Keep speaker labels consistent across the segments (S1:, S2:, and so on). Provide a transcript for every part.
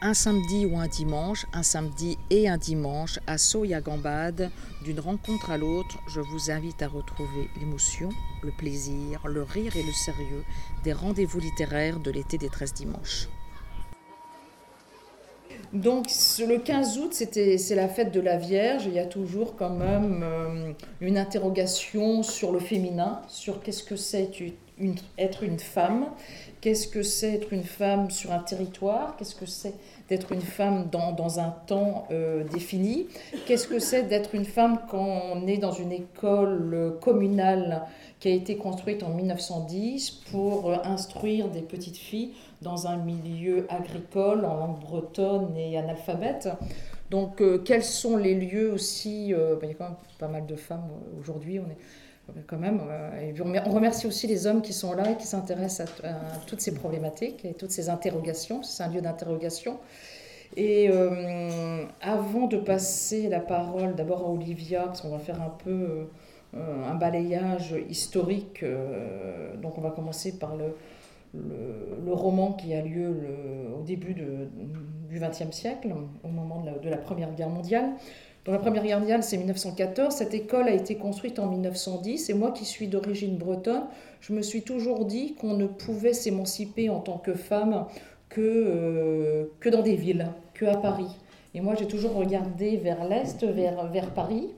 S1: un samedi ou un dimanche, un samedi et un dimanche, à Soya-Gambade, d'une rencontre à l'autre, je vous invite à retrouver l'émotion, le plaisir, le rire et le sérieux des rendez-vous littéraires de l'été des 13 dimanches. Donc le 15 août, c'est la fête de la Vierge. Il y a toujours quand même euh, une interrogation sur le féminin, sur qu'est-ce que c'est être une femme, qu'est-ce que c'est être une femme sur un territoire, qu'est-ce que c'est d'être une femme dans, dans un temps euh, défini, qu'est-ce que c'est d'être une femme quand on est dans une école communale qui a été construite en 1910 pour euh, instruire des petites filles dans un milieu agricole en langue bretonne et analphabète? Donc, euh, quels sont les lieux aussi ben, Il y a quand même pas mal de femmes aujourd'hui. On est quand même. et on remercie aussi les hommes qui sont là et qui s'intéressent à, toutes ces problématiques et toutes ces interrogations. C'est un lieu d'interrogation. Et euh, avant de passer la parole d'abord à Olivia, parce qu'on va faire un peu euh, un balayage historique, euh, donc on va commencer par le, roman qui a lieu au début du XXe siècle, au moment de la, Première Guerre mondiale. Dans la Première Guerre mondiale, c'est 1914. Cette école a été construite en 1910. Et moi, qui suis d'origine bretonne, je me suis toujours dit qu'on ne pouvait s'émanciper en tant que femme que, euh, que dans des villes, que à Paris. Et moi, j'ai toujours regardé vers l'Est, vers, vers Paris.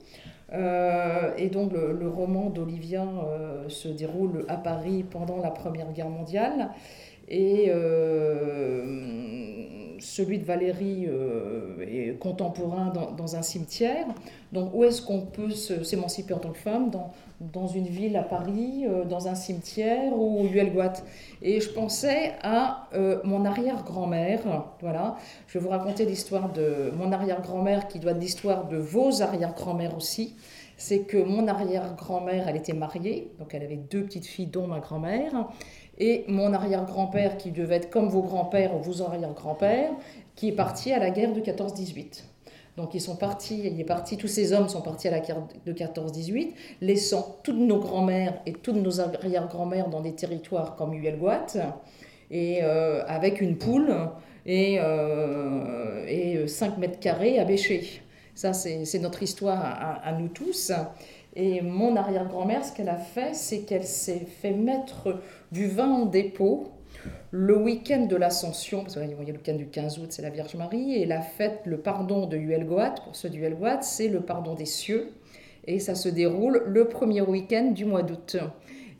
S1: Euh, et donc, le, roman d'Olivia euh, se déroule à Paris pendant la Première Guerre mondiale. Et celui de Valérie est contemporain dans, un cimetière. Donc, où est-ce qu'on peut s'émanciper en tant que femme? Dans, dans une ville à Paris, euh, dans un cimetière ou Huelgoat? Et je pensais à euh, mon arrière-grand-mère. Voilà, je vais vous raconter l'histoire de mon arrière-grand-mère qui doit être l'histoire de vos arrière-grand-mères aussi. C'est que mon arrière-grand-mère, elle était mariée, donc elle avait deux petites filles, dont ma grand-mère. Et mon arrière-grand-père, qui devait être comme vos grands-pères ou vos arrière-grands-pères, qui est parti à la guerre de 14-18. Donc ils sont partis, il est parti, tous ces hommes sont partis à la guerre de 14-18, laissant toutes nos grands-mères et toutes nos arrière-grand-mères dans des territoires comme Huelgoat, et euh, avec une poule et, euh, et 5 mètres carrés à bêcher. Ça, c'est notre histoire à, nous tous. Et mon arrière-grand-mère, ce qu'elle a fait, c'est qu'elle s'est fait mettre du vin en dépôt le week-end de l'Ascension, parce qu'il y a le week-end du 15 août, c'est la Vierge Marie, et la fête, le pardon de Huelgoat, pour ceux du Huelgoat, c'est le pardon des cieux, et ça se déroule le premier week-end du mois d'août.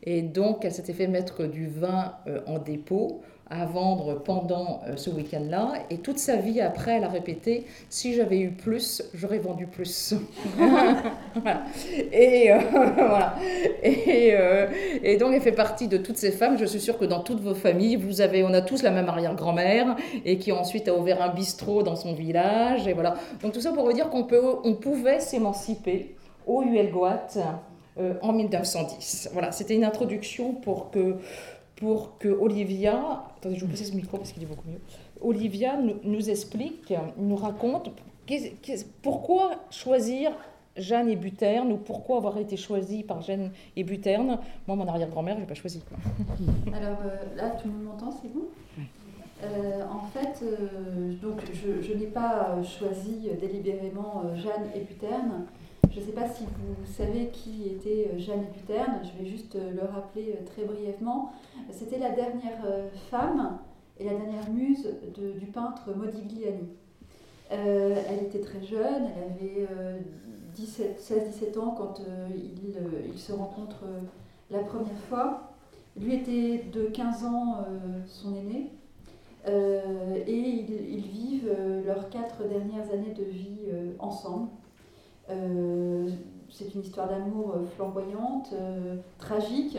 S1: Et donc, elle s'était fait mettre du vin euh, en dépôt à vendre pendant euh, ce week-end-là. Et toute sa vie après, elle a répété si j'avais eu plus, j'aurais vendu plus. Et euh, voilà. Et, donc, elle fait partie de toutes ces femmes. Je suis sûre que dans toutes vos familles, vous avez, on a tous la même arrière-grand-mère et qui ensuite a ouvert un bistrot dans son village. Et voilà. Donc, tout ça pour vous dire qu'on on pouvait s'émanciper au Huelgoat. En 1910. Voilà, c'était une introduction pour que pour que Olivia, attendez, je vous ce micro parce qu'il est beaucoup mieux. Olivia nous, explique, nous raconte pourquoi choisir Jeanne et Buterne ou pourquoi avoir été choisie par Jeanne et Buterne. Moi, mon arrière-grand-mère, je n'ai pas choisi.
S2: Alors euh, là, tout le monde m'entend, c'est bon? Euh, en fait, euh, donc je, je n'ai pas choisi délibérément Jeanne et Buterne. Je ne sais pas si vous savez qui était euh, Jeanne Buterne, je vais juste euh, le rappeler euh, très brièvement. C'était la dernière femme et la dernière muse du peintre Modigliani. elle était très jeune, elle avait 16-17 ans quand ils il se rencontrent la première fois. Lui était de 15 ans son aîné. et ils, vivent leurs quatre dernières années de vie ensemble. Euh, c'est une histoire d'amour euh, flamboyante, euh, tragique,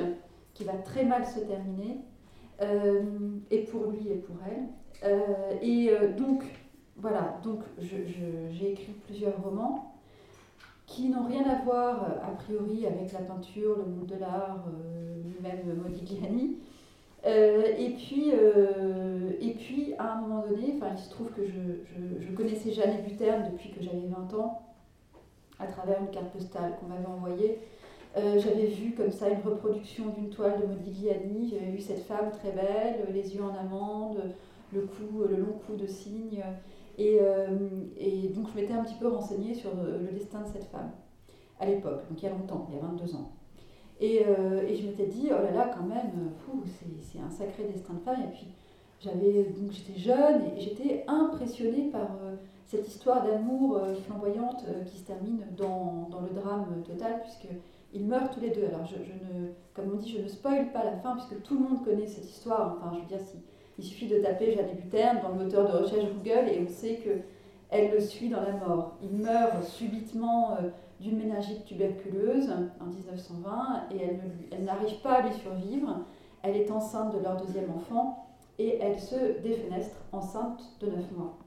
S2: qui va très mal se terminer, et pour lui et pour elle. et donc, voilà, donc j'ai écrit plusieurs romans qui n'ont rien à voir a priori avec la peinture, le monde de l'art, même Modigliani. et, puis, et puis, à un moment donné, il se trouve que je, je connaissais Jeanne Buterne depuis que j'avais 20 ans à travers une carte postale qu'on m'avait envoyée. Euh, j'avais vu comme ça une reproduction d'une toile de Modigliani. J'avais vu cette femme très belle, les yeux en amande, le coup, le long coup de cygne. Et, et donc je m'étais un petit peu renseignée sur le destin de cette femme à l'époque, donc il y a longtemps, il y a 22 ans. Et, et je m'étais dit, oh là là, quand même, c'est un sacré destin de femme. Et puis j'avais donc j'étais jeune et j'étais impressionnée par cette histoire d'amour euh, flamboyante euh, qui se termine dans, dans, le drame total, puisqu'ils meurent tous les deux. Alors, je, ne, comme on dit, je ne spoil pas la fin, puisque tout le monde connaît cette histoire. Enfin, je veux dire, si, il suffit de taper Jeanne Buterne dans le moteur de recherche Google et on sait qu'elle le suit dans la mort. Il meurt subitement euh, d'une méningite tuberculeuse en 1920 et elle, elle n'arrive pas à lui survivre. Elle est enceinte de leur deuxième enfant et elle se défenestre enceinte de 9 mois.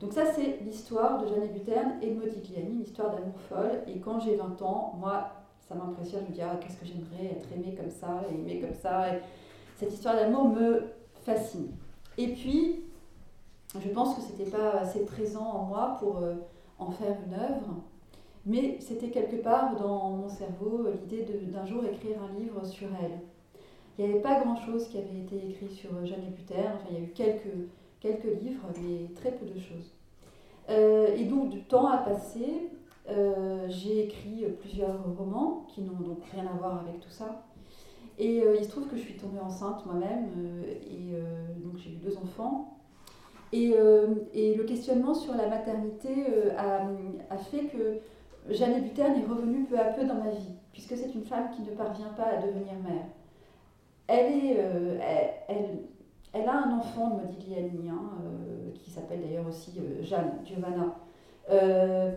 S2: Donc ça, c'est l'histoire de Jeanne Buterne et de Modigliani, une histoire d'amour folle. Et quand j'ai 20 ans, moi, ça m'impressionne, je me dis, ah, qu'est-ce que j'aimerais être aimée comme ça, aimée comme ça. Et cette histoire d'amour me fascine. Et puis, je pense que c'était pas assez présent en moi pour euh, en faire une œuvre, mais c'était quelque part dans mon cerveau l'idée d'un jour écrire un livre sur elle. Il n'y avait pas grand-chose qui avait été écrit sur Jeanne Buterne, enfin il y a eu quelques quelques livres, mais très peu de choses. Euh, et donc, du temps a passé. Euh, j'ai écrit plusieurs romans qui n'ont donc rien à voir avec tout ça. Et euh, il se trouve que je suis tombée enceinte moi-même, et donc j'ai eu deux enfants. Et, et, le questionnement sur la maternité a, fait que Jeanne Buterne est revenue peu à peu dans ma vie, puisque c'est une femme qui ne parvient pas à devenir mère. Elle est, elle a un enfant Modigliani, hein, euh, qui s'appelle d'ailleurs aussi euh, Jeanne, Giovanna. Euh,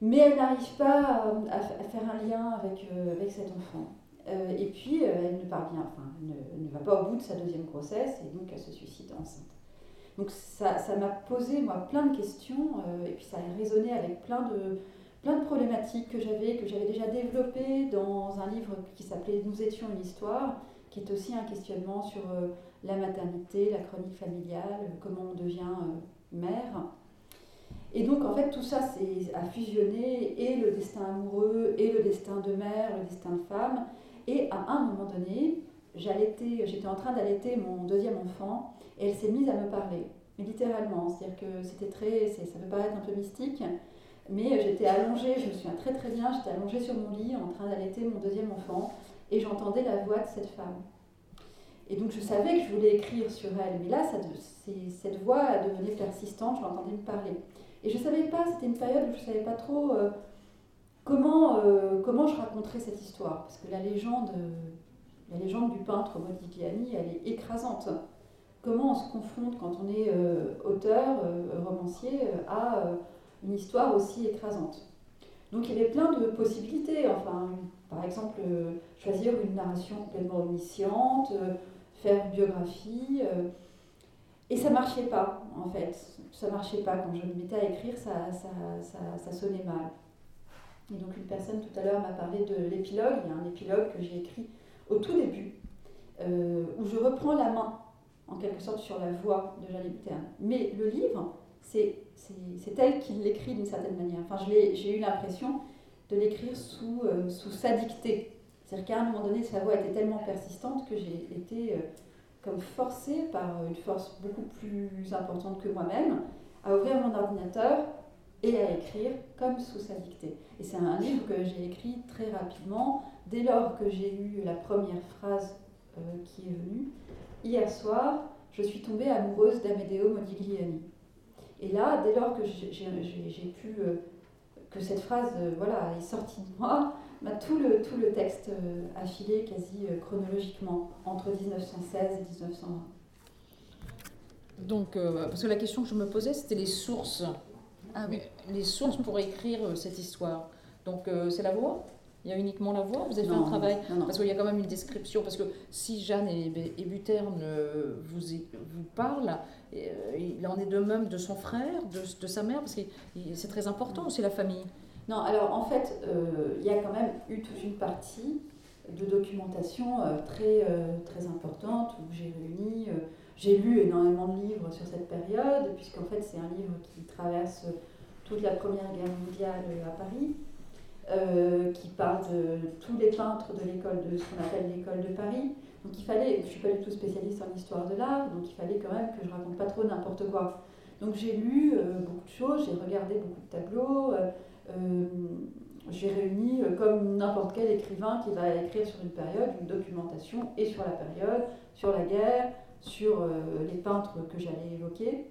S2: mais elle n'arrive pas à, faire un lien avec, avec cet enfant. et puis, elle ne parvient, enfin, ne, va pas au bout de sa deuxième grossesse et donc elle se suicide enceinte. Donc ça, ça m'a posé, moi, plein de questions et puis ça a résonné avec plein de, plein de problématiques que j'avais, que j'avais déjà développées dans un livre qui s'appelait Nous étions une histoire, qui est aussi un questionnement sur la maternité, la chronique familiale, comment on devient euh, mère. Et donc, en fait, tout ça a fusionné, et le destin amoureux, et le destin de mère, le destin de femme. Et à un moment donné, j'étais en train d'allaiter mon deuxième enfant, et elle s'est mise à me parler, littéralement. C'est-à-dire que c'était très, ça peut paraître un peu mystique, mais j'étais allongée, je me souviens très très bien, j'étais allongée sur mon lit en train d'allaiter mon deuxième enfant, et j'entendais la voix de cette femme. Et donc je savais que je voulais écrire sur elle, mais là, cette voix devenait persistante, je l'entendais me parler. Et je ne savais pas, c'était une période où je ne savais pas trop euh, comment, euh, comment je raconterais cette histoire. Parce que la légende, la légende du peintre Modigliani, elle est écrasante. Comment on se confronte quand on est euh, auteur, romancier, à une histoire aussi écrasante. Donc il y avait plein de possibilités. Enfin, par exemple, choisir une narration complètement omnisciente, faire biographie. Euh, et ça marchait pas, en fait. Ça marchait pas. Quand je me mettais à écrire, ça, ça, ça, ça sonnait mal. Et donc une personne tout à l'heure m'a parlé de l'épilogue. Il y a un épilogue que j'ai écrit au tout début, euh, où je reprends la main, en quelque sorte, sur la voix de Jeanne Buterne. Mais le livre, c'est elle qui l'écrit d'une certaine manière. Enfin, j'ai eu l'impression de l'écrire sous, euh, sous sa dictée. C'est-à-dire qu'à un moment donné, sa voix était tellement persistante que j'ai été euh, comme forcée par une force beaucoup plus importante que moi-même à ouvrir mon ordinateur et à écrire comme sous sa dictée. Et c'est un livre que j'ai écrit très rapidement, dès lors que j'ai eu la première phrase euh, qui est venue. Hier soir, je suis tombée amoureuse d'Amedeo Modigliani. Et là, dès lors que j'ai pu, euh, que cette phrase voilà, est sortie de moi, bah, tout, le, tout le texte euh, affilé quasi euh, chronologiquement entre 1916 et 1920.
S1: Donc, euh, parce que la question que je me posais, c'était les sources. Ah, oui. Les sources pour écrire cette histoire. Donc, c'est la voix? Il y a uniquement la voix? Vous avez fait un travail? Parce qu'il y a quand même une description. Parce que si Jeanne et, et Buterne vous, vous parlent, il en est de même de son frère, de, de sa mère, parce que c'est très important aussi la famille.
S2: Non, alors en fait, euh, il y a quand même eu toute une partie de documentation euh, très, euh, très importante où j'ai réuni, j'ai lu énormément de livres sur cette période, puisqu'en fait c'est un livre qui traverse toute la Première Guerre mondiale à Paris, qui parle de tous les peintres de l'école de ce qu'on appelle l'école de Paris, Donc il fallait, je ne suis pas du tout spécialiste en histoire de l'art, donc il fallait quand même que je raconte pas trop n'importe quoi. Donc j'ai lu beaucoup de choses, j'ai regardé beaucoup de tableaux, j'ai réuni comme n'importe quel écrivain qui va écrire sur une période une documentation et sur la période, sur la guerre, sur les peintres que j'allais évoquer.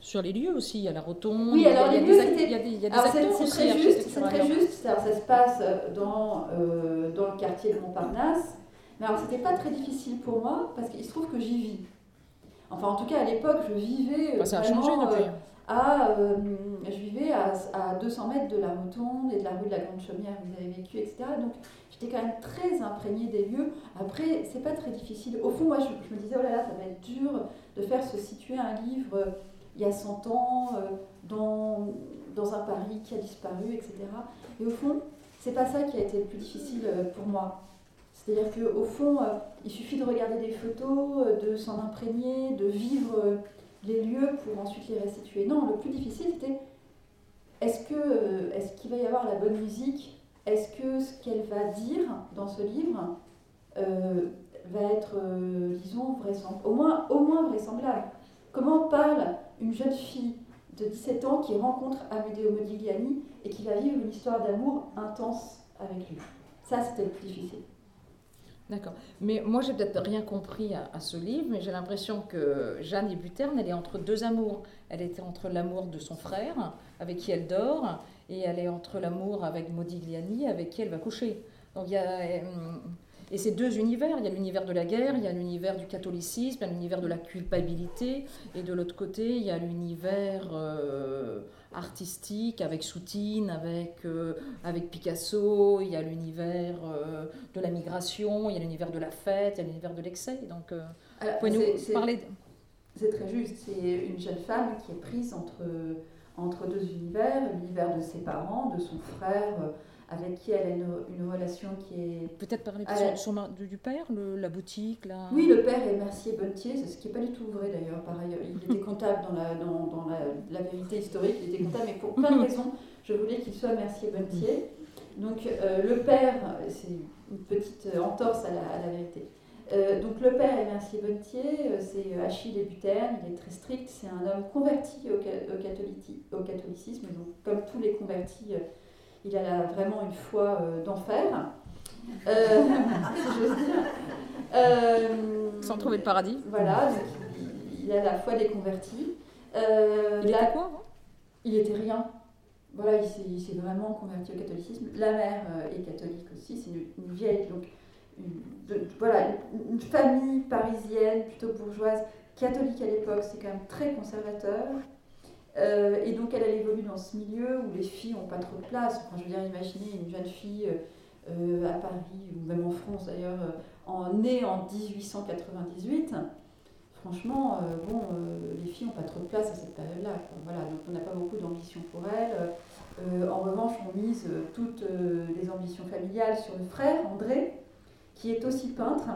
S1: Sur les lieux aussi, il y a la rotonde.
S2: Oui, alors les lieux, c'est très juste, c'est très juste. Ça, se passe dans, dans le quartier de Montparnasse. Mais alors, c'était pas très difficile pour moi parce qu'il se trouve que j'y vis. Enfin, en tout cas, à l'époque, je vivais.
S1: Bah, ça a changé depuis. Euh,
S2: à, euh, je vivais à, à, 200 mètres de la Rotonde et de la rue de la Grande Chaumière où vous avez vécu, etc. Donc, j'étais quand même très imprégnée des lieux. Après, c'est pas très difficile. Au fond, moi, je, me disais, oh là là, ça va être dur de faire se situer un livre euh, il y a 100 ans dans, dans un Paris qui a disparu, etc. Et au fond, c'est pas ça qui a été le plus difficile pour moi. C'est-à-dire qu'au fond, euh, il suffit de regarder des photos, euh, de s'en imprégner, de vivre euh, les lieux pour ensuite les restituer. Non, le plus difficile, c'était est-ce que est-ce qu'il va y avoir la bonne musique? Est-ce que ce qu'elle va dire dans ce livre va être, disons, vraisemblable, au moins, au moins vraisemblable? Comment parle une jeune fille de 17 ans qui rencontre Amedeo Modigliani et qui va vivre une histoire d'amour intense avec lui? Ça, c'était le plus difficile.
S1: D'accord. Mais moi, j'ai peut-être rien compris à, ce livre, mais j'ai l'impression que Jeanne Buterne, elle est entre deux amours. Elle était entre l'amour de son frère, avec qui elle dort, et elle est entre l'amour avec Modigliani, avec qui elle va coucher. Donc il y a. Et c'est deux univers. Il y a l'univers de la guerre, il y a l'univers du catholicisme, il y a l'univers de la culpabilité, et de l'autre côté, il y a l'univers. Euh, artistique avec Soutine, avec, euh, avec Picasso, il y a l'univers euh, de la migration, il y a l'univers de la fête, il y a l'univers de l'excès. Donc, euh,
S2: nous parler C'est très juste, c'est une jeune femme qui est prise entre, entre deux univers, l'univers de ses parents, de son frère avec qui elle a une, relation qui est...
S1: Peut-être parler du père, la boutique là.
S2: Oui, le père est Mercier Bonnetier, ce qui n'est pas du tout vrai d'ailleurs, pareil. Il était comptable dans, la, dans, dans la, vérité historique, il était comptable, mais pour plein de raisons, je voulais qu'il soit Mercier Bonnetier. Donc euh, le père, c'est une petite entorse à la, à la vérité. Euh, donc le père est Mercier Bonnetier, euh, c'est Achille Buterne, il est très strict, c'est un homme converti au, au, au catholicisme, donc comme tous les convertis il a vraiment une foi euh, d'enfer. Euh,
S1: euh, Sans trouver le paradis.
S2: Voilà, il, a la foi des convertis.
S1: il était quoi
S2: Il était rien. Voilà, il s'est vraiment converti au catholicisme. La mère est catholique aussi, c'est une, vieille, donc voilà, une, famille parisienne plutôt bourgeoise, catholique à l'époque, c'est quand même très conservateur. Euh, et donc elle, évolue dans ce milieu où les filles n'ont pas trop de place. Je veux dire, imaginez une jeune fille euh, à Paris, ou même en France d'ailleurs, euh, née en 1898. Franchement, bon, les filles n'ont pas trop de place à cette période-là. Voilà, donc on n'a pas beaucoup d'ambition pour elles. en revanche, on mise toutes les ambitions familiales sur le frère, André, qui est aussi peintre.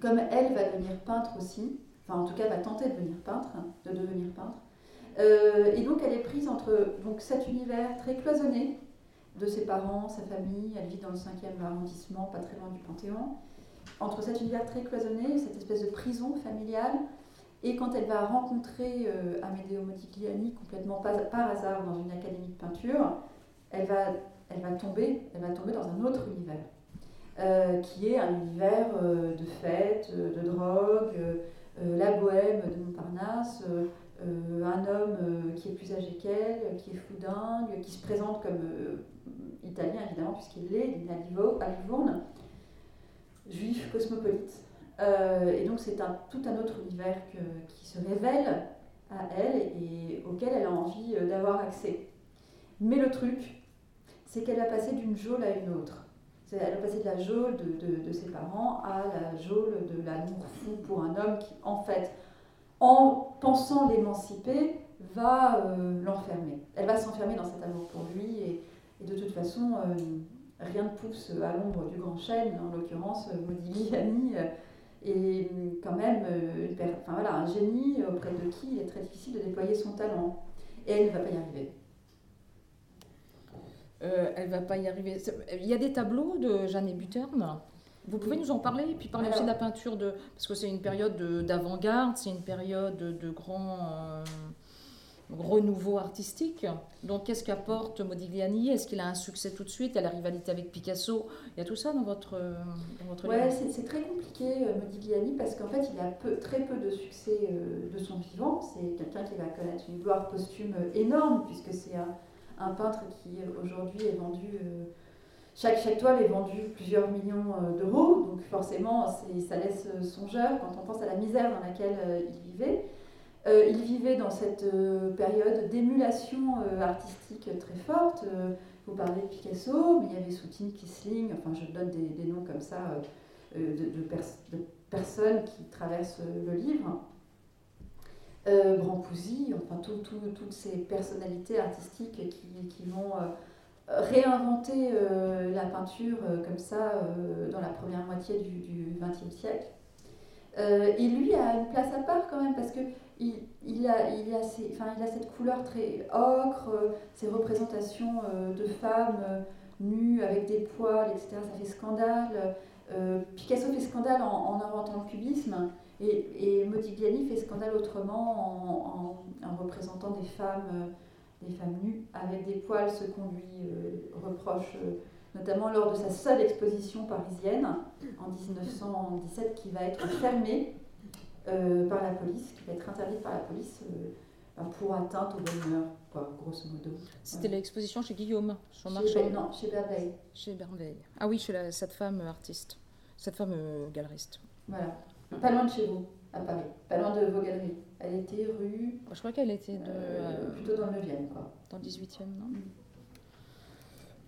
S2: Comme elle va devenir peintre aussi, enfin en tout cas va tenter de devenir peintre, de devenir peintre. Euh, et donc elle est prise entre donc, cet univers très cloisonné de ses parents, sa famille, elle vit dans le 5e arrondissement, pas très loin du Panthéon, entre cet univers très cloisonné, cette espèce de prison familiale, et quand elle va rencontrer euh, Amedeo Modigliani complètement par hasard dans une académie de peinture, elle va, elle va, tomber, elle va tomber dans un autre univers, euh, qui est un univers de fêtes, de drogue, la bohème de Montparnasse, euh, un homme euh, qui est plus âgé qu'elle, qui est fou dingue, qui se présente comme euh, italien évidemment puisqu'il l'est, il à Livourne, juif cosmopolite. et donc c'est un, tout un autre univers qui se révèle à elle et auquel elle a envie d'avoir accès. Mais le truc, c'est qu'elle a passé d'une geôle à une autre. Elle a passé de la geôle de, de, de ses parents à la geôle de l'amour fou pour un homme qui, en fait, en pensant l'émanciper, va euh, l'enfermer. Elle va s'enfermer dans cet amour pour lui et, de toute façon, euh, rien ne pousse à l'ombre du grand chêne, en l'occurrence Modigliani est quand même enfin, voilà, un génie auprès de qui il est très difficile de déployer son talent. Et elle ne va pas y arriver.
S1: Euh, elle va pas y arriver. Il y a des tableaux de Jeanne Buterne? Vous pouvez nous en parler et puis parler aussi de la peinture de parce que c'est une période d'avant-garde, c'est une période de, grand renouveau artistique. Donc, qu'est-ce qu'apporte Modigliani? Est-ce qu'il a un succès tout de suite? Il y a la rivalité avec Picasso. Il y a tout ça dans votre, dans votre
S2: Ouais, c'est très compliqué, euh, Modigliani, parce qu'en fait, il a peu, très peu de succès euh, de son vivant. C'est quelqu'un qui va connaître une gloire posthume euh, énorme, puisque c'est un, un, peintre qui, aujourd'hui, est vendu... chaque, chaque toile est vendue plusieurs millions d'euros, donc forcément, ça laisse songeur quand on pense à la misère dans laquelle il vivait. Euh, il vivait dans cette euh, période d'émulation euh, artistique très forte. vous parlez de Picasso, mais il y avait Soutine, Kissling, enfin je donne des, noms comme ça de, personnes qui traversent le livre. Euh, Brancusi, enfin toutes ces personnalités artistiques qui, vont réinventer la peinture comme ça dans la première moitié du XXe siècle. et lui a une place à part quand même parce que il, a, cette couleur très ocre, euh, ces représentations euh, de femmes euh, nues avec des poils, etc. Ça fait scandale. Picasso fait scandale en, inventant le cubisme et, Modigliani fait scandale autrement en, en, représentant des femmes, des femmes nues avec des poils, ce qu'on lui reproche notamment lors de sa seule exposition parisienne en 1917 qui va être fermée euh, par la police, qui va être interdite par la police euh, ben, pour atteinte au bonheur, quoi, grosso modo.
S1: C'était l'exposition chez Guillaume,
S2: sur chez Non, chez Berveille.
S1: Chez Berveille. Ah oui, chez cette femme artiste, cette femme euh, galeriste.
S2: Voilà. Pas loin de chez vous, à Paris. Pas loin de vos galeries. Elle était rue.
S1: Je crois qu'elle était de.
S2: plutôt dans le 9e, quoi.
S1: Dans le 18e, non mm.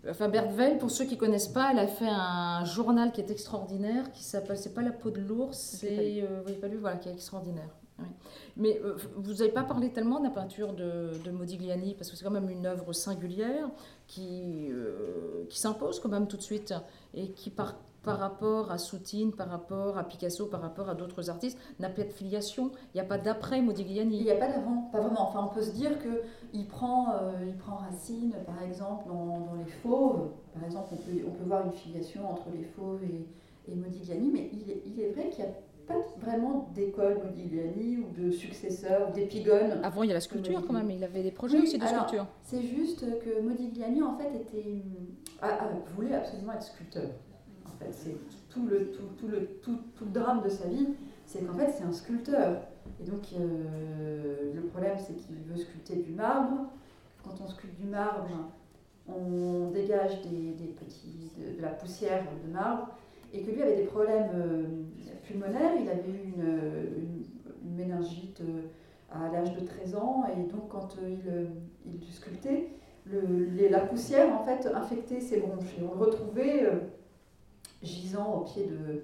S1: Enfin, Berthe pour ceux qui ne connaissent pas, elle a fait un journal qui est extraordinaire, qui s'appelle, c'est pas la peau de l'ours, c'est, euh, vous pas lu, voilà, qui est extraordinaire. Mais euh, vous n'avez pas parlé tellement de la peinture de, Modigliani, parce que c'est quand même une œuvre singulière qui, euh, qui s'impose quand même tout de suite, et qui par par rapport à Soutine, par rapport à Picasso, par rapport à d'autres artistes, n'a pas de filiation. Il n'y a pas d'après Modigliani.
S2: Il n'y a pas d'avant, pas vraiment. Enfin, on peut se dire qu'il prend, euh, il prend racine, par exemple, dans, les fauves. Par exemple, on peut, on peut voir une filiation entre les fauves et, et Modigliani, mais il est, il est vrai qu'il n'y a pas vraiment d'école Modigliani ou de successeur ou d'épigone.
S1: Avant, il y a la sculpture quand même, il avait des projets aussi de sculpture.
S2: C'est juste que Modigliani, en fait, était, voulait absolument être sculpteur c'est tout le, tout, tout, le, tout, tout, le drame de sa vie, c'est qu'en fait, c'est un sculpteur. Et donc, euh, le problème, c'est qu'il veut sculpter du marbre. Quand on sculpte du marbre, on dégage des, des petits, de, la poussière de marbre. Et que lui avait des problèmes euh, pulmonaires. Il avait eu une, une, méningite euh, à l'âge de 13 ans. Et donc, quand il, il sculptait, le, la poussière, en fait, infectait ses bronches. Et on le retrouvait gisant au pied de,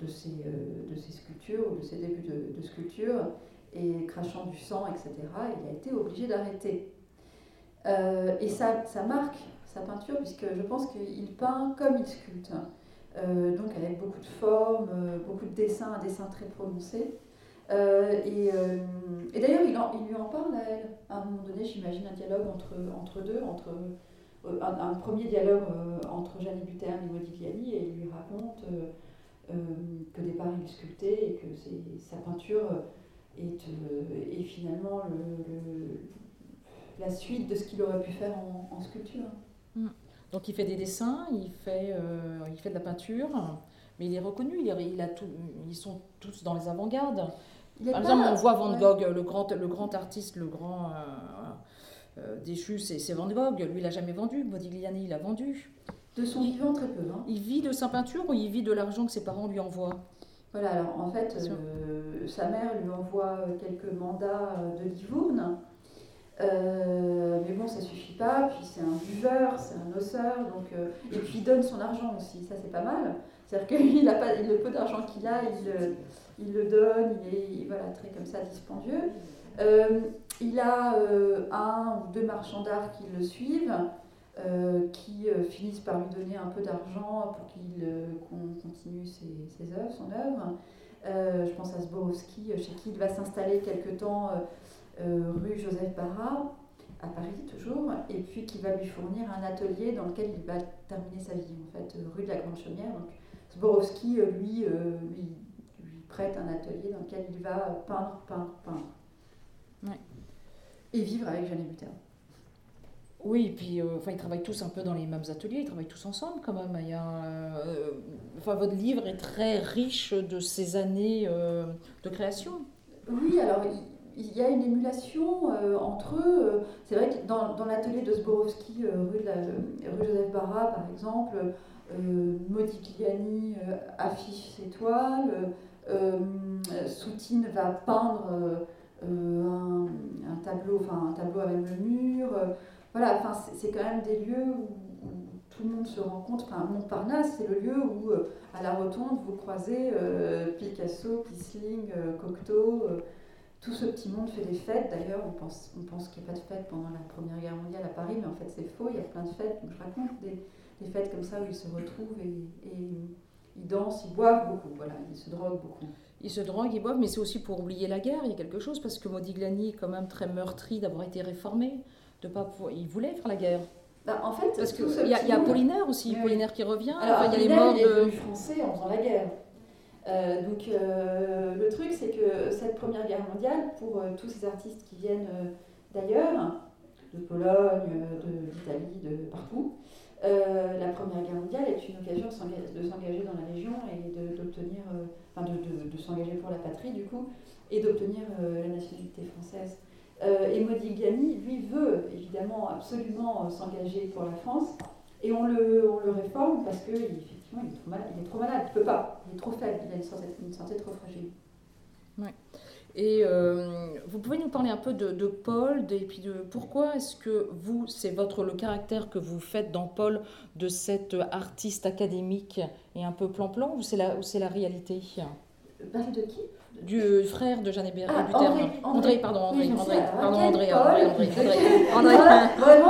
S2: de, ces, euh, de ces sculptures ou de ses débuts de, de, sculpture et crachant du sang, etc. Il a été obligé d'arrêter. Euh, et ça, ça marque sa peinture puisque je pense qu'il peint comme il sculpte. Euh, donc avec beaucoup de formes, beaucoup de dessins, un dessin très prononcé. et, et d'ailleurs, il, il, lui en parle à elle. À un moment donné, j'imagine un dialogue entre, entre deux, entre euh, un, premier dialogue euh, entre Jeanne Buterne et Modigliani et il lui raconte euh, que départ il sculptait et que sa peinture est, finalement la suite de ce qu'il aurait pu faire en, sculpture.
S1: Mm. Donc il fait des dessins, il fait, il fait de la peinture, mais il est reconnu, il, il a tout, ils sont tous dans les avant-gardes. Par exemple, on voit Van Gogh, le, grand, le grand artiste, le grand euh, déchu, c'est Van Gogh. Lui, il n'a jamais vendu. Modigliani, il a vendu.
S2: De son vivant, très peu. Hein.
S1: Il vit de sa peinture ou il vit de l'argent que ses parents lui envoient?
S2: Voilà, alors en fait, euh, sa mère lui envoie quelques mandats de Livourne. Euh, mais bon, ça suffit pas. Puis c'est un buveur, c'est un osseur. Donc, et puis il donne son argent aussi. Ça, c'est pas mal. C'est-à-dire qu'il a pas, le peu d'argent qu'il a, il, il, le donne. Il est voilà, très comme ça dispendieux. Euh, il a euh, un ou deux marchands d'art qui le suivent, euh, qui finissent par lui donner un peu d'argent pour qu'il continue ses, ses, œuvres, son œuvre. je pense à Zborowski, chez qui il va s'installer quelque temps rue Joseph Barra, à Paris toujours, et puis qui va lui fournir un atelier dans lequel il va terminer sa vie, en fait, rue de la Grande Chaumière, donc Zborowski, lui, lui, prête un atelier dans lequel il va peindre, peindre, peindre. Et vivre avec Jeanne Butin.
S1: Oui, et puis enfin, ils travaillent tous un peu dans les mêmes ateliers, ils travaillent tous ensemble quand même. Il y a, enfin, votre livre est très riche de ces années de création.
S2: Oui, alors il y a une émulation euh, entre eux. C'est vrai que dans, dans l'atelier de Zborowski, euh, rue, rue, Joseph Barra, par exemple, euh, Modigliani affiche ses toiles, Soutine va peindre un, un, tableau, un tableau avec le mur. voilà, enfin c'est quand même des lieux où, tout le monde se rencontre. Enfin, Montparnasse, c'est le lieu où, à la rotonde, vous croisez Picasso, Kissling, Cocteau tout ce petit monde fait des fêtes. D'ailleurs, on pense, on pense qu'il n'y a pas de fêtes pendant la Première Guerre mondiale à Paris, mais en fait c'est faux, il y a plein de fêtes. Donc je raconte des, des fêtes comme ça où ils se retrouvent et, ils dansent, ils boivent beaucoup, voilà, ils se droguent beaucoup.
S1: Ils se droguent, ils boivent, mais c'est aussi pour oublier la guerre, il y a quelque chose, parce que Modigliani est quand même très meurtri d'avoir été réformé, de pas pouvoir... il voulait faire la guerre.
S2: Bah, en fait,
S1: parce qu'il y, a, y a Apollinaire aussi, Apollinaire qui revient,
S2: Alors, il y a les morts de... est français en faisant la guerre. Euh, donc euh, le truc, c'est que cette Première Guerre mondiale, pour euh, tous ces artistes qui viennent d'ailleurs, de Pologne, d'Italie, de, partout, la Première Guerre mondiale est une occasion de s'engager dans la Légion et d'obtenir, enfin de, de, s'engager pour la patrie du coup, et d'obtenir la nationalité française. et Modigliani, lui, veut évidemment absolument s'engager pour la France, et on le, on le réforme parce que il est trop malade, il est peut pas, il est trop faible, il a une santé, une santé trop fragile.
S1: Ouais. Et euh, vous pouvez nous parler un peu de, Paul, et puis de pourquoi est-ce que vous, c'est votre le caractère que vous faites dans Paul de cet artiste académique et un peu plan-plan, ou c'est la, ou c'est la réalité?
S2: De qui
S1: du frère de Jeanne Hébert
S2: ah, André,
S1: André, pardon, André, oui, André, pardon, André, André, André, André,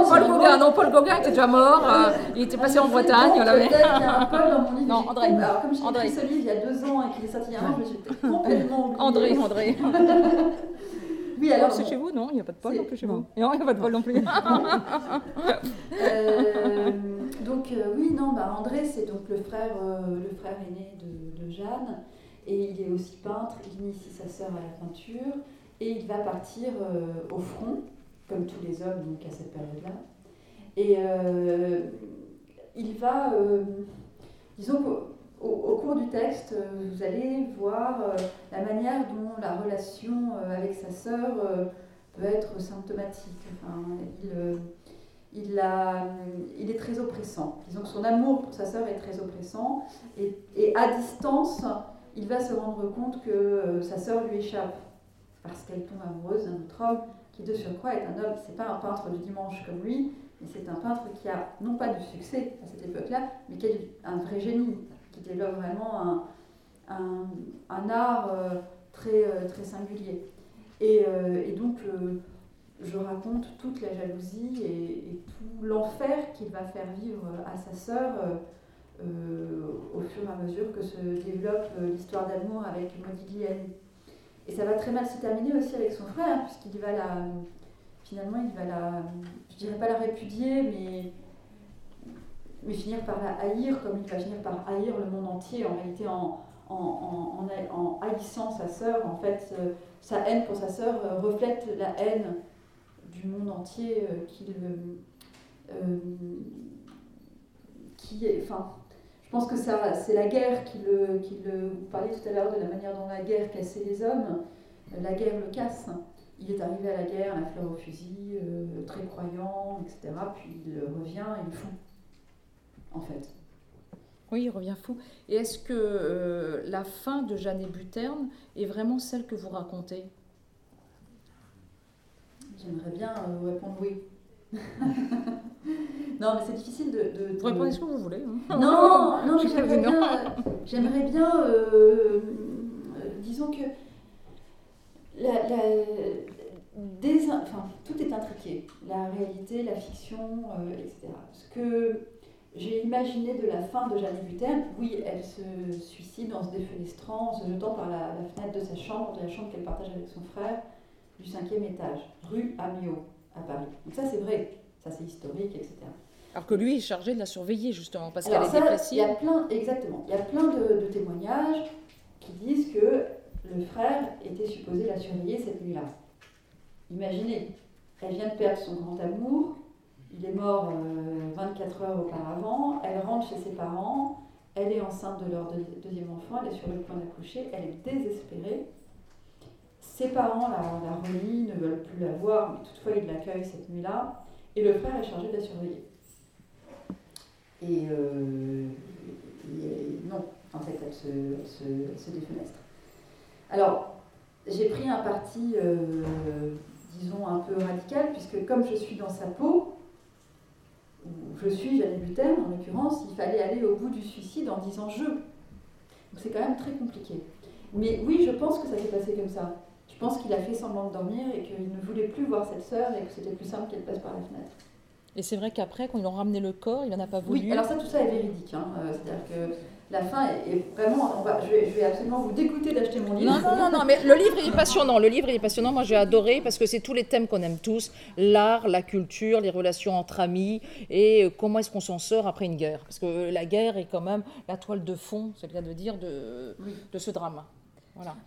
S1: Paul Gauguin, non, Paul Gauguin était déjà mort, euh, il était passé en Bretagne,
S2: on l'avait. Il y a un Paul dans mon livre.
S1: Non, André.
S2: Alors, comme j'ai écrit ce livre il y a deux ans et qu'il est sorti il y a un an, je me suis complètement.
S1: André, André.
S2: Oui, alors.
S1: C'est chez vous, non? Il n'y a pas de Paul non plus chez vous? Non, il n'y a pas de Paul non plus.
S2: euh, donc, euh, oui, non, bah, André, c'est donc le frère, euh, le frère aîné de, de Jeanne. Et il est aussi peintre, il initie sa sœur à la peinture, et il va partir euh, au front, comme tous les hommes à cette période-là. Et euh, il va, euh, disons qu'au au cours du texte, vous allez voir la manière dont la relation avec sa sœur peut être symptomatique. Enfin, il, il, il, est très oppressant. Disons que son amour pour sa sœur est très oppressant. Et à distance, il va se rendre compte que euh, sa sœur lui échappe parce qu'elle tombe amoureuse d'un autre homme qui de surcroît est un homme, c'est pas un peintre du dimanche comme lui, mais c'est un peintre qui a non pas du succès à cette époque-là, mais qui est un vrai génie, qui développe vraiment un, un, art euh, très, euh, très singulier. Et, donc, je raconte toute la jalousie et, et tout l'enfer qu'il va faire vivre à sa sœur au fur et à mesure que se développe euh, l'histoire d'amour avec Modigliani. Et ça va très mal se terminer aussi avec son frère, puisqu'il va la. Finalement, il va la. Je dirais pas la répudier, mais. Mais finir par la haïr, comme il va finir par haïr le monde entier, en réalité, en, en, haïssant sa sœur. En fait, euh, sa haine pour sa sœur reflète la haine du monde entier qu'il. qui est. Enfin, je pense que c'est la guerre qui le, qui le. Vous parliez tout à l'heure de la manière dont la guerre cassait les hommes. Euh, la guerre le casse. Il est arrivé à la guerre, la fleur au fusil, euh, très croyant, etc. Puis il revient et il fou, en fait.
S1: Oui, il revient fou. Et est-ce que euh, la fin de Jeanne et Buterne est vraiment celle que vous racontez?
S2: J'aimerais bien vous répondre oui. non, mais c'est difficile de. de,
S1: de... Répondez ce que vous voulez.
S2: Hein. Non, non, j'aimerais bien. J'aimerais bien. Euh, disons que. La, la, des, enfin, tout est intriqué. La réalité, la fiction, euh, etc. Ce que j'ai imaginé de la fin de Jeanne Buterne, oui, elle se suicide en se défenestrant, en se jetant par la, la fenêtre de sa chambre, de la chambre qu'elle partage avec son frère, du cinquième étage, rue Amiot, à Paris. Donc ça, c'est vrai ça c'est historique, etc.
S1: Alors que lui est chargé de la surveiller justement parce qu'elle est dépressive.
S2: Il y a plein, exactement, il y a plein de, témoignages qui disent que le frère était supposé la surveiller cette nuit-là. Imaginez, elle vient de perdre son grand amour, il est mort 24 euh, heures auparavant, elle rentre chez ses parents, elle est enceinte de leur deuxième enfant, elle est sur le point d'accoucher, elle est désespérée. Ses parents la, la ne veulent plus la voir, mais toutefois ils l'accueillent cette nuit-là, et le frère est chargé de la surveiller. Et, euh, non, en fait, elle se, défenestre. Alors, j'ai pris un parti, euh, disons, un peu radical, puisque comme je suis dans sa peau, je suis Jeanne Butel, en l'occurrence, il fallait aller au bout du suicide en disant je. Donc c'est quand même très compliqué. Mais oui, je pense que ça s'est passé comme ça. Je pense qu'il a fait semblant de dormir et qu'il ne voulait plus voir cette sœur et que c'était plus simple qu'elle passe par la fenêtre.
S1: Et c'est vrai qu'après, quand ils ont ramené le corps, il n'en a pas voulu.
S2: Oui, alors ça, tout ça est véridique. Hein. Euh, c'est-à-dire que la fin est, vraiment. je, vais, absolument vous dégoûter d'acheter mon livre.
S1: Non, non, non, non, mais le livre est passionnant. Le livre est passionnant. Moi, j'ai adoré parce que c'est tous les thèmes qu'on aime tous l'art, la culture, les relations entre amis et euh, comment est-ce qu'on s'en sort après une guerre. Parce que la guerre est quand même la toile de fond, c'est le cas de dire, de, de ce drame.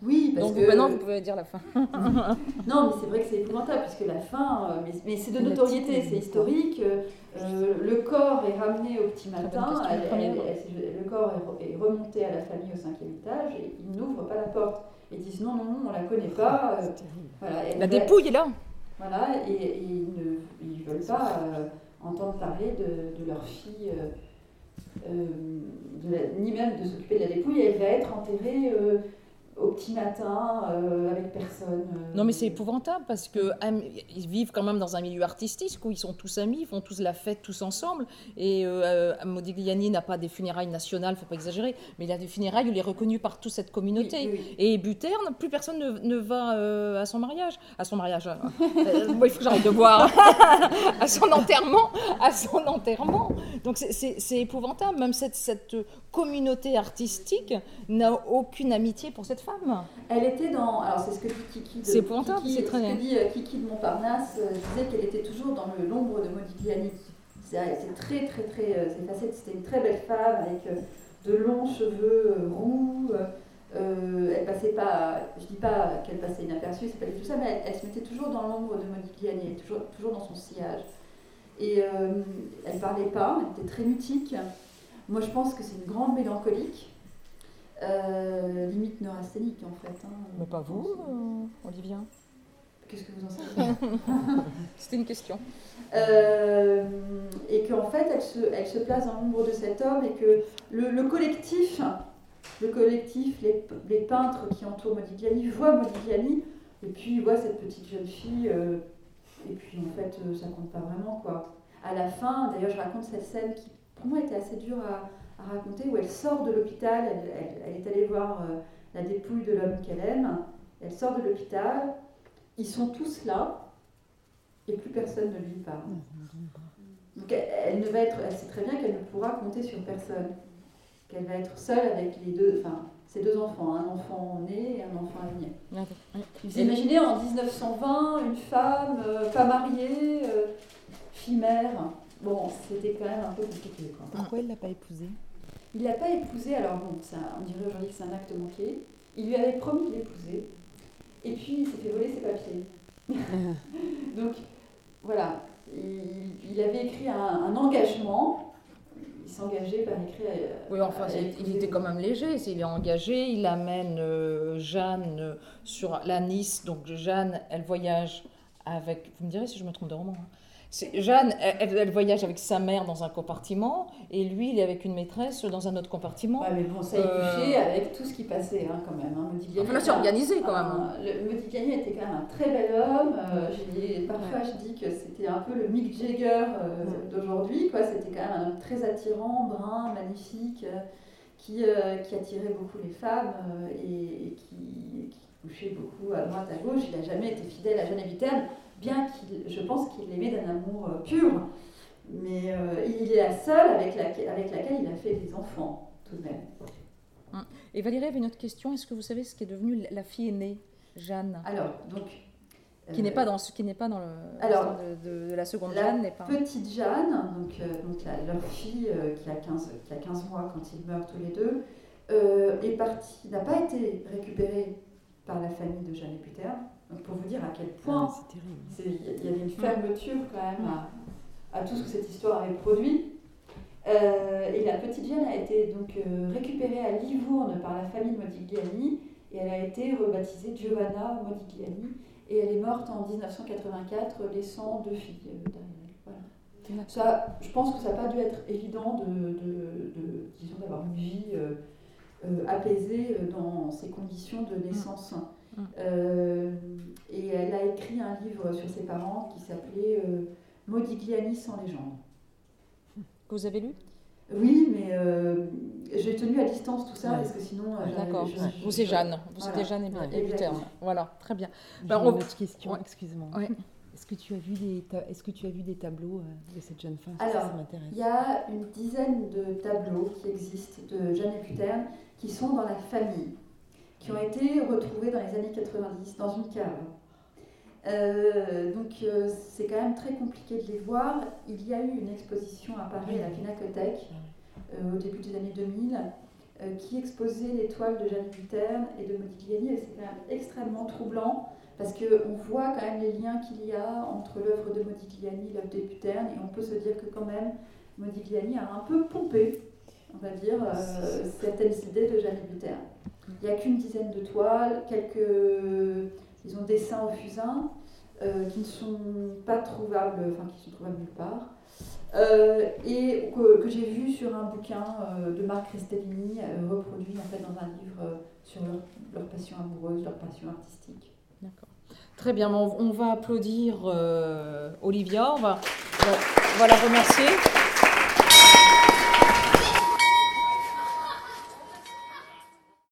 S2: Oui, parce
S1: Donc
S2: que...
S1: maintenant, vous pouvez dire la fin.
S2: non, mais c'est vrai que c'est épouvantable, puisque la fin, euh, mais, c'est de notoriété, c'est historique. Euh, le corps est ramené au petit matin, le corps est, remonté à la famille au cinquième étage, et ils n'ouvrent pas la porte. Ils disent non, non, non, on la connaît pas. Euh,
S1: voilà, la dépouille est là.
S2: Voilà, et, ils ne veulent pas entendre parler de, leur fille. ni même de s'occuper de la dépouille, elle va être enterrée au petit matin euh, avec personne. Euh.
S1: Non mais c'est épouvantable parce que ils vivent quand même dans un milieu artistique où ils sont tous amis, ils font tous la fête tous ensemble et euh, Modigliani n'a pas des funérailles nationales, faut pas exagérer, mais il a des funérailles où il est reconnu par toute cette communauté. Et Buterne, plus personne ne, va à son mariage, à son mariage. il faut que j'arrête de boire. à son enterrement, à son enterrement. Donc c'est épouvantable, même cette, cette communauté artistique n'a aucune amitié pour cette femme.
S2: Elle était dans. Alors, c'est ce que dit Kiki de,
S1: c'est c'est très
S2: ce que dit euh, Kiki de Montparnasse, euh, disait qu'elle était toujours dans l'ombre de Modigliani. C'est, très, très, très. Euh, c'était une très belle femme avec de longs cheveux roux. elle passait pas, je dis pas qu'elle passait inaperçue, c'est pas du tout ça, mais elle, se mettait toujours dans l'ombre de Modigliani, toujours, toujours dans son sillage. Et elle parlait pas, elle était très mutique. Moi, je pense que c'est une grande mélancolique. Euh, limite neurasthénique en fait. Hein.
S1: Mais pas vous, euh, Olivia
S2: Qu'est-ce que vous en savez?
S1: C'était une question.
S2: Euh, et qu'en fait, elle se, elle se place dans l'ombre de cet homme et que le, collectif, le collectif, les, les, peintres qui entourent Modigliani voient Modigliani et puis voient cette petite jeune fille. et puis en fait, ça compte pas vraiment quoi. À la fin, d'ailleurs, je raconte cette scène qui pour moi était assez dure à, raconter, où elle sort de l'hôpital, elle, est allée voir euh, la dépouille de l'homme qu'elle aime, elle sort de l'hôpital, ils sont tous là, et plus personne ne lui parle. Donc elle, ne va être, elle sait très bien qu'elle ne pourra compter sur personne, qu'elle va être seule avec les deux, enfin ses deux enfants, un enfant né et un enfant à venir. Vous imaginez en 1920 une femme euh, pas mariée, euh, fille mère, Bon, c'était quand même un peu compliqué.
S1: Pourquoi il ne l'a pas épousée
S2: Il ne l'a pas épousée, alors bon, ça, on dirait aujourd'hui que c'est un acte manqué. Il lui avait promis de l'épouser, et puis il s'est fait voler ses papiers. Donc, voilà, il, avait écrit un, engagement, il s'engageait par écrit.
S1: Euh, oui, enfin, il était quand même léger. Il est engagé, il amène euh, Jeanne euh, sur la Nice. Donc Jeanne, elle voyage avec. Vous me direz si je me trompe de roman. Hein. Jeanne, elle, voyage avec sa mère dans un compartiment et lui, il est avec une maîtresse dans un autre compartiment.
S2: Ouais, mais bon, ça épluché euh... avec tout ce qui passait hein, quand même. Hein.
S1: Modigliani, enfin, là, c'est organisé quand même. Hein.
S2: Le, Modigliani était quand même un très bel homme. Euh, parfois, je dis que c'était un peu le Mick Jagger euh, d'aujourd'hui. C'était quand même un homme très attirant, brun, magnifique, euh, qui, qui attirait beaucoup les femmes et, qui, qui, couchait beaucoup à droite, à gauche. Il n'a jamais été fidèle à Jeanne Viterne bien qu'il, je pense qu'il l'aimait d'un amour euh, pur, mais euh, il est la seule avec, avec laquelle il a fait des enfants, tout de même.
S1: Hum. Et Valérie avait une autre question. Est-ce que vous savez ce qui est devenu la fille aînée, Jeanne?
S2: Alors, donc,
S1: Qui n'est pas dans ce qui n'est pas dans le
S2: Alors,
S1: de, de, la seconde
S2: la
S1: Jeanne n'est pas.
S2: Petite Jeanne, donc, donc leur fille qui, a 15, qui a 15 mois quand ils meurent tous les deux, est partie, n'a pas été récupérée par la famille de Jeanne Puter. Donc pour vous dire à quel point
S3: ah,
S2: il y avait une fermeture quand même à, tout ce que cette histoire avait produit. Euh, et la petite Jeanne a été donc euh, récupérée à Livourne par la famille Modigliani et elle a été rebaptisée Giovanna Modigliani et elle est morte en 1984 laissant deux filles euh, derrière elle. Ça, je pense que ça n'a pas dû être évident de, de, d'avoir une vie apaisée dans ces conditions de naissance. Mm. et elle a écrit un livre sur ses parents qui s'appelait Modigliani sans légende
S1: vous avez lu?
S2: Oui, mais euh, j'ai tenu à distance tout ça parce que sinon.
S1: Euh, D'accord. Vous êtes Jeanne. Vous êtes Jeanne et, Peter. Voilà, très bien.
S3: Ben, une autre question. Excuse-moi. Est-ce que tu as vu des est-ce que tu as vu des tableaux euh, de cette jeune femme?
S2: Alors, il y a une dizaine de tableaux qui existent de Jeanne et Peter qui sont dans la famille, qui ont été retrouvés dans les années 90 dans une cave. Euh, donc euh, c'est quand même très compliqué de les voir. Il y a eu une exposition à Paris à la Pinacothèque euh, au début des années 2000 qui exposait les toiles de Jeanne Buterne et de Modigliani et c'est quand même extrêmement troublant parce qu'on voit quand même les liens qu'il y a entre l'œuvre de Modigliani et l'œuvre de Buterne et on peut se dire que quand même Modigliani a un peu pompé, on va dire, certaines idées de Jeanne Buterne. Il n'y a qu'une dizaine de toiles, quelques ils ont dessins au fusain euh, qui ne sont pas trouvables, enfin qui sont trouvables nulle part. Euh, et que, j'ai vu sur un bouquin euh, de Marc Restellini, reproduit en fait dans un livre sur leur, passion amoureuse, leur passion artistique.
S1: Très bien, on, va applaudir Olivia, on va, on va la remercier.